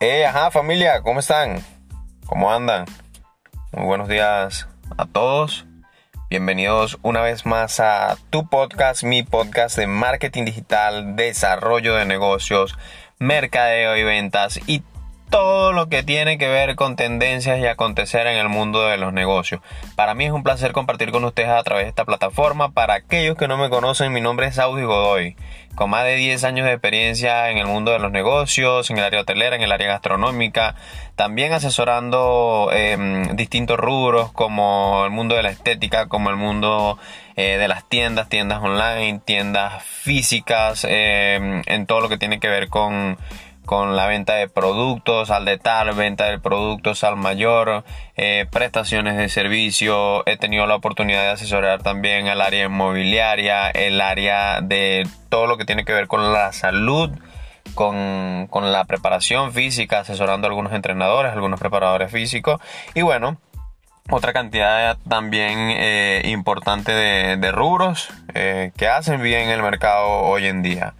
Eh, ajá, familia, ¿cómo están? ¿Cómo andan? Muy buenos días a todos. Bienvenidos una vez más a tu podcast, mi podcast de marketing digital, desarrollo de negocios, mercadeo y ventas y todo lo que tiene que ver con tendencias y acontecer en el mundo de los negocios. Para mí es un placer compartir con ustedes a través de esta plataforma. Para aquellos que no me conocen, mi nombre es Audi Godoy, con más de 10 años de experiencia en el mundo de los negocios, en el área hotelera, en el área gastronómica, también asesorando em, distintos rubros como el mundo de la estética, como el mundo eh, de las tiendas, tiendas online, tiendas físicas, em, en todo lo que tiene que ver con con la venta de productos al detalle, venta de productos al mayor, eh, prestaciones de servicio. He tenido la oportunidad de asesorar también el área inmobiliaria, el área de todo lo que tiene que ver con la salud. Con, la preparación física, asesorando a algunos entrenadores, algunos preparadores físicos y bueno, otra cantidad también eh, importante de, rubros eh, que hacen bien el mercado hoy en día.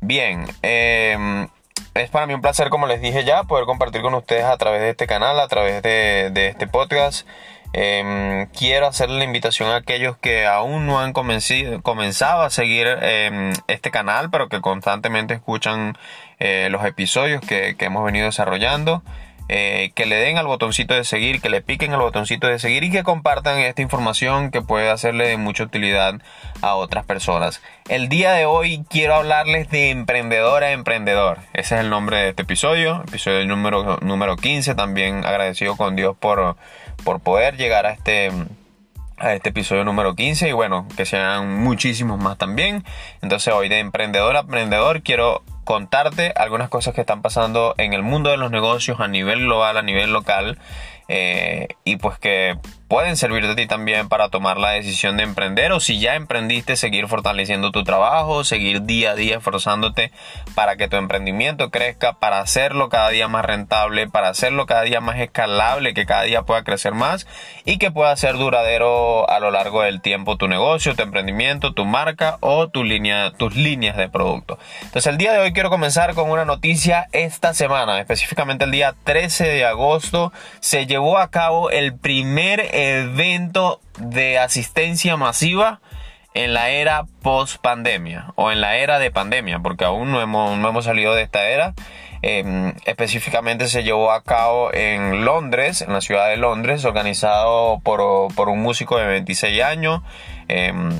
Bien, eh, es para mí un placer, como les dije ya, poder compartir con ustedes a través de este canal, a través de, este podcast. Em, quiero hacerle la invitación a aquellos que aún no han comenzado a seguir em, este canal, pero que constantemente escuchan eh, los episodios que, que hemos venido desarrollando. Eh, que le den al botoncito de seguir, que le piquen al botoncito de seguir y que compartan esta información que puede hacerle de mucha utilidad a otras personas. El día de hoy quiero hablarles de emprendedor a emprendedor. Ese es el nombre de este episodio, episodio número, número 15. También agradecido con Dios por, por poder llegar a este a este episodio número 15 y bueno, que sean muchísimos más también. Entonces hoy de emprendedor a emprendedor quiero contarte algunas cosas que están pasando en el mundo de los negocios a nivel global, a nivel local eh, y pues que pueden servir de ti también para tomar la decisión de emprender o si ya emprendiste seguir fortaleciendo tu trabajo, seguir día a día esforzándote para que tu emprendimiento crezca, para hacerlo cada día más rentable, para hacerlo cada día más escalable, que cada día pueda crecer más y que pueda ser duradero a lo largo del tiempo tu negocio, tu emprendimiento, tu marca o tu línea, tus líneas de producto. Entonces el día de hoy quiero comenzar con una noticia esta semana, específicamente el día 13 de agosto se llevó a cabo el primer evento de asistencia masiva en la era post pandemia o en la era de pandemia, porque aún no hemos, no hemos salido de esta era. Em, específicamente se llevó a cabo en Londres, en la ciudad de Londres, organizado por, por un músico de 26 años, em,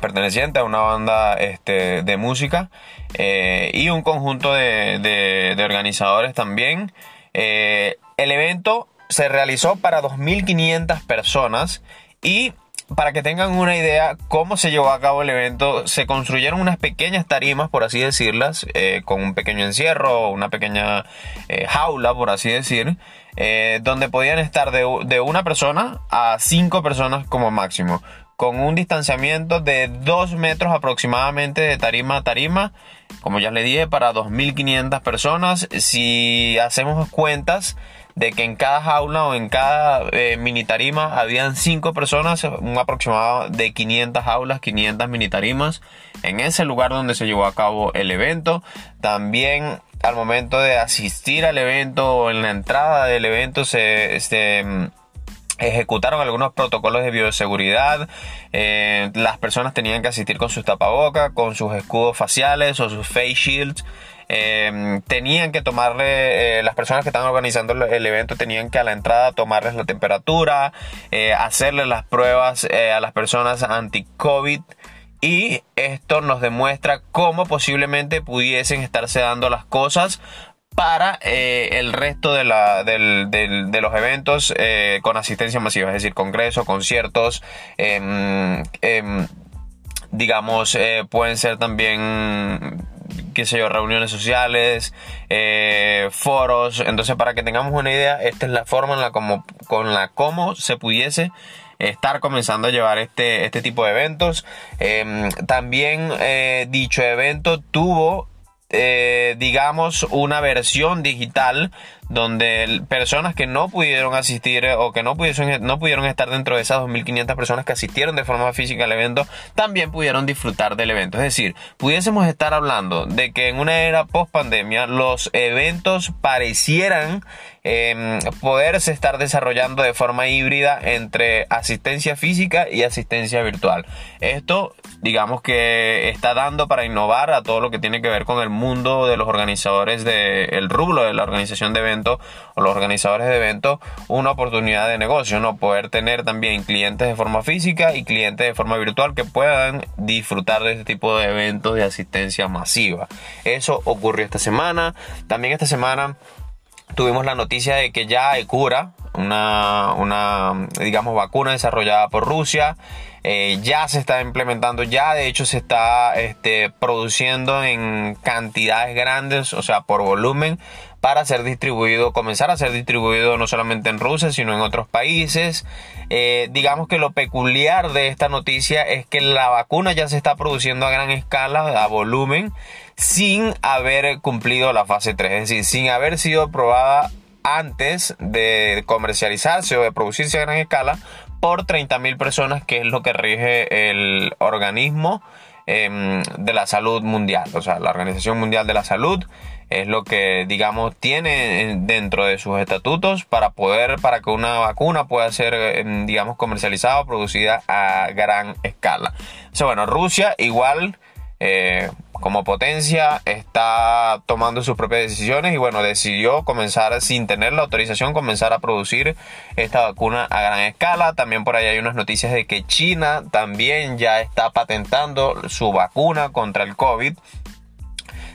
perteneciente a una banda este, de música eh, y un conjunto de, de organizadores también. Eh, el evento se realizó para 2.500 personas y para que tengan una idea cómo se llevó a cabo el evento, se construyeron unas pequeñas tarimas, por así decirlas, eh, con un pequeño encierro, una pequeña eh, jaula, por así decir, eh, donde podían estar de, de, una persona a cinco personas como máximo, con un distanciamiento de 2 metros aproximadamente de tarima a tarima, como ya le dije, para 2.500 personas. Si hacemos cuentas, de que en cada jaula o en cada eh, mini tarima habían 5 personas, un aproximado de 500 jaulas, 500 mini tarimas en ese lugar donde se llevó a cabo el evento. También al momento de asistir al evento o en la entrada del evento se este, ejecutaron algunos protocolos de bioseguridad. Eh, las personas tenían que asistir con sus tapabocas, con sus escudos faciales o sus face shields. Em, tenían que tomarle, eh, las personas que estaban organizando el evento tenían que a la entrada tomarles la temperatura, eh, hacerles las pruebas eh, a las personas anti-COVID. Y esto nos demuestra cómo posiblemente pudiesen estarse dando las cosas para el resto de, la, de los eventos con asistencia masiva, es decir, congresos, conciertos, em, em, digamos, pueden ser también qué sé yo, reuniones sociales, eh, foros. Entonces, para que tengamos una idea, esta es la forma en la como, con la cómo se pudiese estar comenzando a llevar este, este tipo de eventos. Em, también eh, dicho evento tuvo, eh, digamos, una versión digital donde personas que no pudieron asistir o que no pudieron, no pudieron estar dentro de esas 2.500 personas que asistieron de forma física al evento, también pudieron disfrutar del evento. Es decir, pudiésemos estar hablando de que en una era post pandemia los eventos parecieran eh, poderse estar desarrollando de forma híbrida entre asistencia física y asistencia virtual. Esto, digamos que está dando para innovar a todo lo que tiene que ver con el mundo de los organizadores del rublo de la organización de eventos o los organizadores de eventos una oportunidad de negocio, ¿no? Poder tener también clientes de forma física y clientes de forma virtual que puedan disfrutar de este tipo de eventos de asistencia masiva. Eso ocurrió esta semana. También esta semana tuvimos la noticia de que ya hay cura, una, una digamos, vacuna desarrollada por Rusia. Eh, ya se está implementando, ya de hecho se está este, produciendo en cantidades grandes, o sea, por volumen, para ser distribuido, comenzar a ser distribuido no solamente en Rusia, sino en otros países. Eh, digamos que lo peculiar de esta noticia es que la vacuna ya se está produciendo a gran escala, a volumen, sin haber cumplido la fase 3, es decir, sin haber sido probada antes de comercializarse o de producirse a gran escala por 30.000 personas, que es lo que rige el organismo em, de la salud mundial, o sea, la Organización Mundial de la Salud es lo que digamos tiene dentro de sus estatutos para poder para que una vacuna pueda ser em, digamos comercializada o producida a gran escala. O bueno, Rusia igual eh, como potencia está tomando sus propias decisiones y bueno, decidió comenzar sin tener la autorización, comenzar a producir esta vacuna a gran escala. También por ahí hay unas noticias de que China también ya está patentando su vacuna contra el COVID.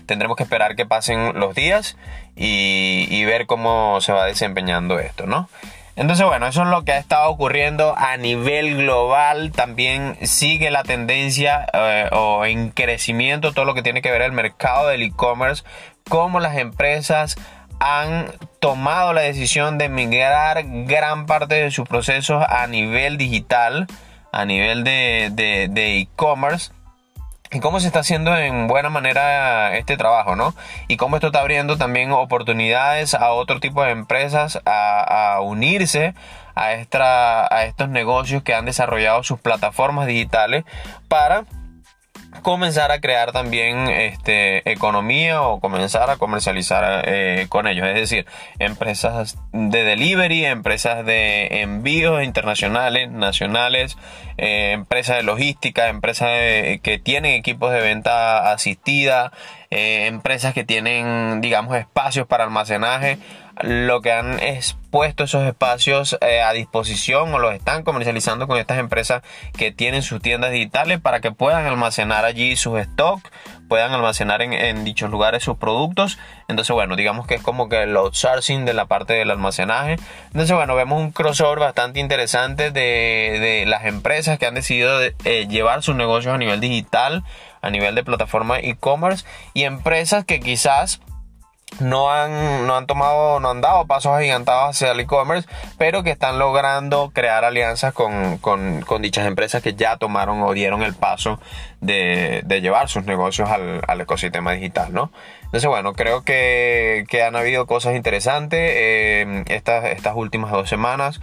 Tendremos que esperar que pasen los días y, ver cómo se va desempeñando esto, ¿no? Entonces, bueno, eso es lo que ha estado ocurriendo a nivel global. También sigue la tendencia eh, o en crecimiento todo lo que tiene que ver el mercado del e-commerce, cómo las empresas han tomado la decisión de migrar gran parte de sus procesos a nivel digital, a nivel de e-commerce y cómo se está haciendo en buena manera este trabajo, ¿no? Y cómo esto está abriendo también oportunidades a otro tipo de empresas a, unirse a, a estos negocios que han desarrollado sus plataformas digitales para comenzar a crear también este, economía o comenzar a comercializar eh, con ellos. Es decir, empresas de delivery, empresas de envíos internacionales, nacionales, eh, empresas de logística, empresas que tienen equipos de venta asistida, eh, empresas que tienen, digamos, espacios para almacenaje lo que han expuesto esos espacios eh, a disposición o los están comercializando con estas empresas que tienen sus tiendas digitales para que puedan almacenar allí sus stock, puedan almacenar en, dichos lugares sus productos. Entonces, bueno, digamos que es como que el outsourcing de la parte del almacenaje. Entonces, bueno, vemos un crossover bastante interesante de, las empresas que han decidido eh, llevar sus negocios a nivel digital, a nivel de plataforma e-commerce y empresas que quizás no han, no han tomado, no han dado pasos agigantados hacia el e-commerce, pero que están logrando crear alianzas con, dichas empresas que ya tomaron o dieron el paso de, llevar sus negocios al, ecosistema digital, ¿no? Entonces, bueno, creo que, han habido cosas interesantes eh, estas, estas últimas dos semanas.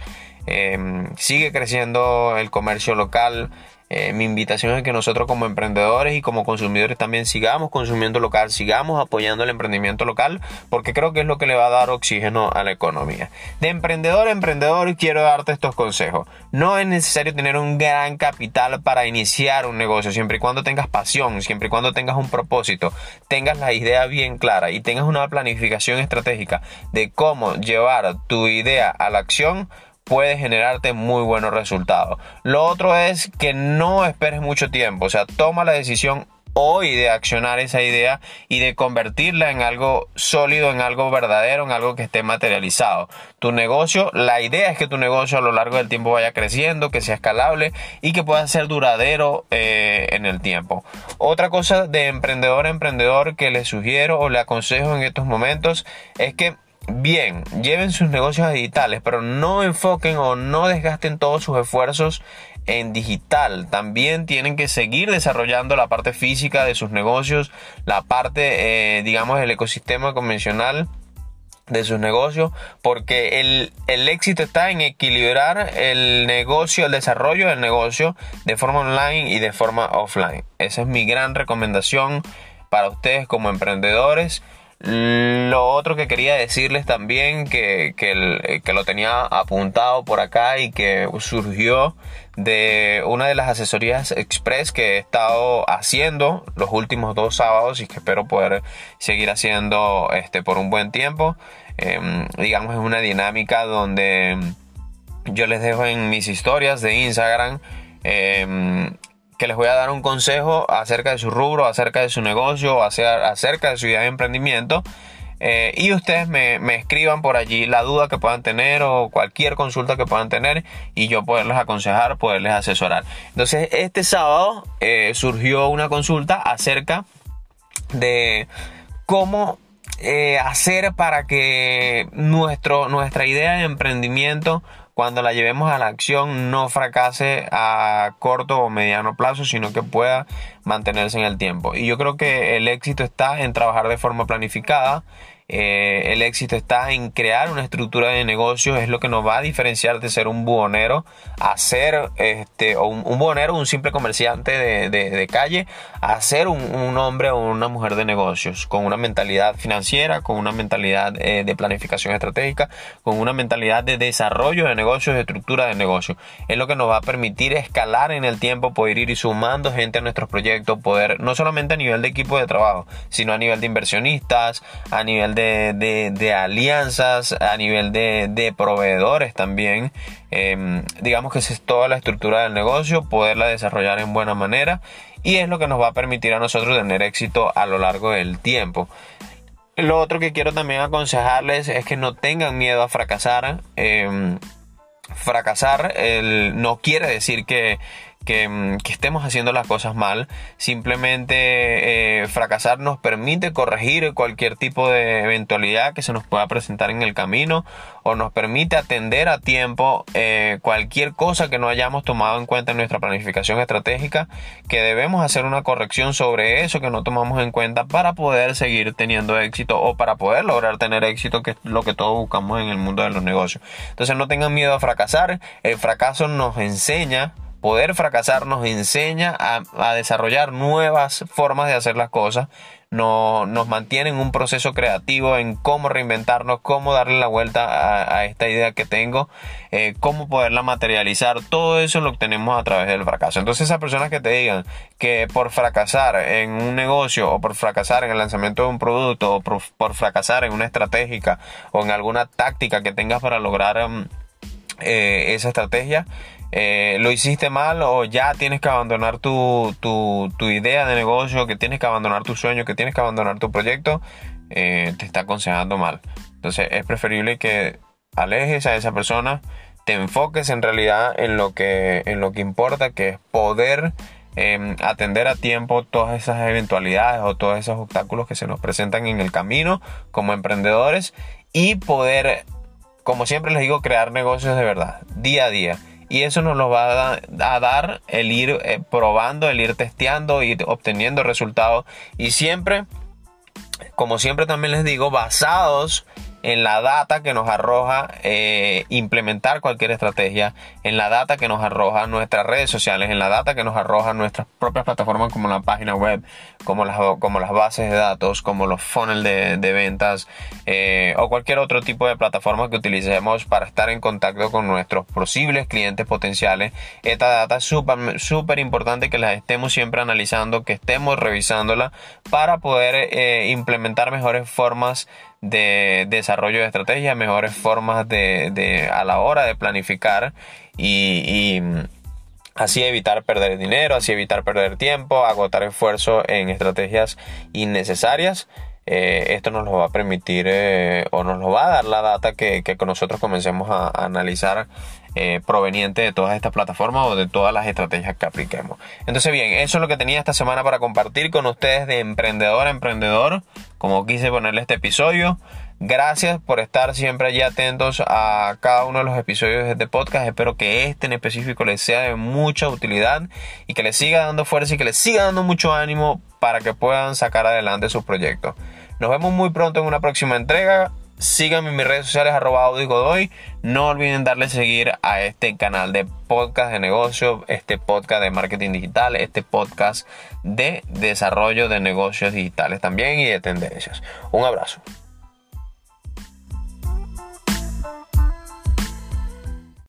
Eh, sigue creciendo el comercio local. Eh, mi invitación es que nosotros como emprendedores y como consumidores también sigamos consumiendo local, sigamos apoyando el emprendimiento local, porque creo que es lo que le va a dar oxígeno a la economía. De emprendedor a emprendedor quiero darte estos consejos. No es necesario tener un gran capital para iniciar un negocio, siempre y cuando tengas pasión, siempre y cuando tengas un propósito, tengas la idea bien clara y tengas una planificación estratégica de cómo llevar tu idea a la acción puede generarte muy buenos resultados. Lo otro es que no esperes mucho tiempo, o sea, toma la decisión hoy de accionar esa idea y de convertirla en algo sólido, en algo verdadero, en algo que esté materializado. Tu negocio, la idea es que tu negocio a lo largo del tiempo vaya creciendo, que sea escalable y que pueda ser duradero eh, en el tiempo. Otra cosa de emprendedor a emprendedor que le sugiero o le aconsejo en estos momentos es que bien, lleven sus negocios digitales, pero no enfoquen o no desgasten todos sus esfuerzos en digital. También tienen que seguir desarrollando la parte física de sus negocios, la parte, eh, digamos, del ecosistema convencional de sus negocios porque el, el, éxito está en equilibrar el negocio, el desarrollo del negocio de forma online y de forma offline. Esa es mi gran recomendación para ustedes como emprendedores. Lo otro que quería decirles también, que, que, lo tenía apuntado por acá y que surgió de una de las asesorías express que he estado haciendo los últimos dos sábados y que espero poder seguir haciendo este, por un buen tiempo. Em, digamos, es una dinámica donde yo les dejo en mis historias de Instagram em, que les voy a dar un consejo acerca de su rubro, acerca de su negocio, acerca de su idea de emprendimiento. Eh, y ustedes me, escriban por allí la duda que puedan tener o cualquier consulta que puedan tener y yo poderles aconsejar, poderles asesorar. Entonces, este sábado eh, surgió una consulta acerca de cómo eh, hacer para que nuestro, nuestra idea de emprendimiento cuando la llevemos a la acción no fracase a corto o mediano plazo, sino que pueda mantenerse en el tiempo. Y yo creo que el éxito está en trabajar de forma planificada, eh, el éxito está en crear una estructura de negocio, es lo que nos va a diferenciar de ser un buhonero a ser este, o un, un buhonero, un simple comerciante de, calle, a ser un, hombre o una mujer de negocios, con una mentalidad financiera, con una mentalidad eh, de planificación estratégica, con una mentalidad de desarrollo de negocios, de estructura de negocio. Es lo que nos va a permitir escalar en el tiempo, poder ir sumando gente a nuestros proyectos, poder no solamente a nivel de equipo de trabajo, sino a nivel de inversionistas, a nivel de, alianzas, a nivel de, proveedores también. Em, digamos que es toda la estructura del negocio, poderla desarrollar en buena manera y es lo que nos va a permitir a nosotros tener éxito a lo largo del tiempo. Lo otro que quiero también aconsejarles es que no tengan miedo a fracasar. Em, fracasar no quiere decir que, Mm, que, estemos haciendo las cosas mal. Simplemente eh, fracasar nos permite corregir cualquier tipo de eventualidad que se nos pueda presentar en el camino o nos permite atender a tiempo eh, cualquier cosa que no hayamos tomado en cuenta en nuestra planificación estratégica, que debemos hacer una corrección sobre eso que no tomamos en cuenta para poder seguir teniendo éxito o para poder lograr tener éxito, que es lo que todos buscamos en el mundo de los negocios. Entonces no tengan miedo a fracasar, el fracaso nos enseña poder fracasar nos enseña a, desarrollar nuevas formas de hacer las cosas, no, nos mantiene en un proceso creativo en cómo reinventarnos, cómo darle la vuelta a, esta idea que tengo, eh, cómo poderla materializar, todo eso lo obtenemos a través del fracaso. Entonces esas personas que te digan que por fracasar en un negocio o por fracasar en el lanzamiento de un producto o por, fracasar en una estratégica o en alguna táctica que tengas para lograr mm, eh, esa estrategia, eh, lo hiciste mal o ya tienes que abandonar tu, idea de negocio, que tienes que abandonar tu sueño, que tienes que abandonar tu proyecto, eh, te está aconsejando mal. Entonces es preferible que alejes a esa persona, te enfoques en realidad en lo que, en lo que importa, que es poder em, atender a tiempo todas esas eventualidades o todos esos obstáculos que se nos presentan en el camino como emprendedores y poder, como siempre les digo, crear negocios de verdad, día a día y eso nos lo va a, dar el ir eh, probando, el ir testeando, ir obteniendo resultados. Y siempre, como siempre también les digo, basados en la data que nos arroja eh, implementar cualquier estrategia, en la data que nos arroja nuestras redes sociales, en la data que nos arroja nuestras propias plataformas como la página web, como las, como las bases de datos, como los funnels de, ventas eh, o cualquier otro tipo de plataforma que utilicemos para estar en contacto con nuestros posibles clientes potenciales. Esta data es súper súper importante que la estemos siempre analizando, que estemos revisándola para poder eh, implementar mejores formas de desarrollo de estrategias, mejores formas de, a la hora de planificar y, así evitar perder dinero, así evitar perder tiempo, agotar esfuerzo en estrategias innecesarias. Eh, esto nos lo va a permitir eh, o nos lo va a dar la data que, que nosotros comencemos a, analizar eh, proveniente de todas estas plataformas o de todas las estrategias que apliquemos. Entonces bien, eso es lo que tenía esta semana para compartir con ustedes de emprendedor a emprendedor, como quise ponerle este episodio. Gracias por estar siempre allí atentos a cada uno de los episodios de este podcast. Espero que este en específico les sea de mucha utilidad y que les siga dando fuerza y que les siga dando mucho ánimo para que puedan sacar adelante sus proyectos. Nos vemos muy pronto en una próxima entrega. Síganme en mis redes sociales arroba Godoy. No olviden darle seguir a este canal de podcast de negocio, este podcast de marketing digital, este podcast de desarrollo de negocios digitales también y de tendencias. Un abrazo.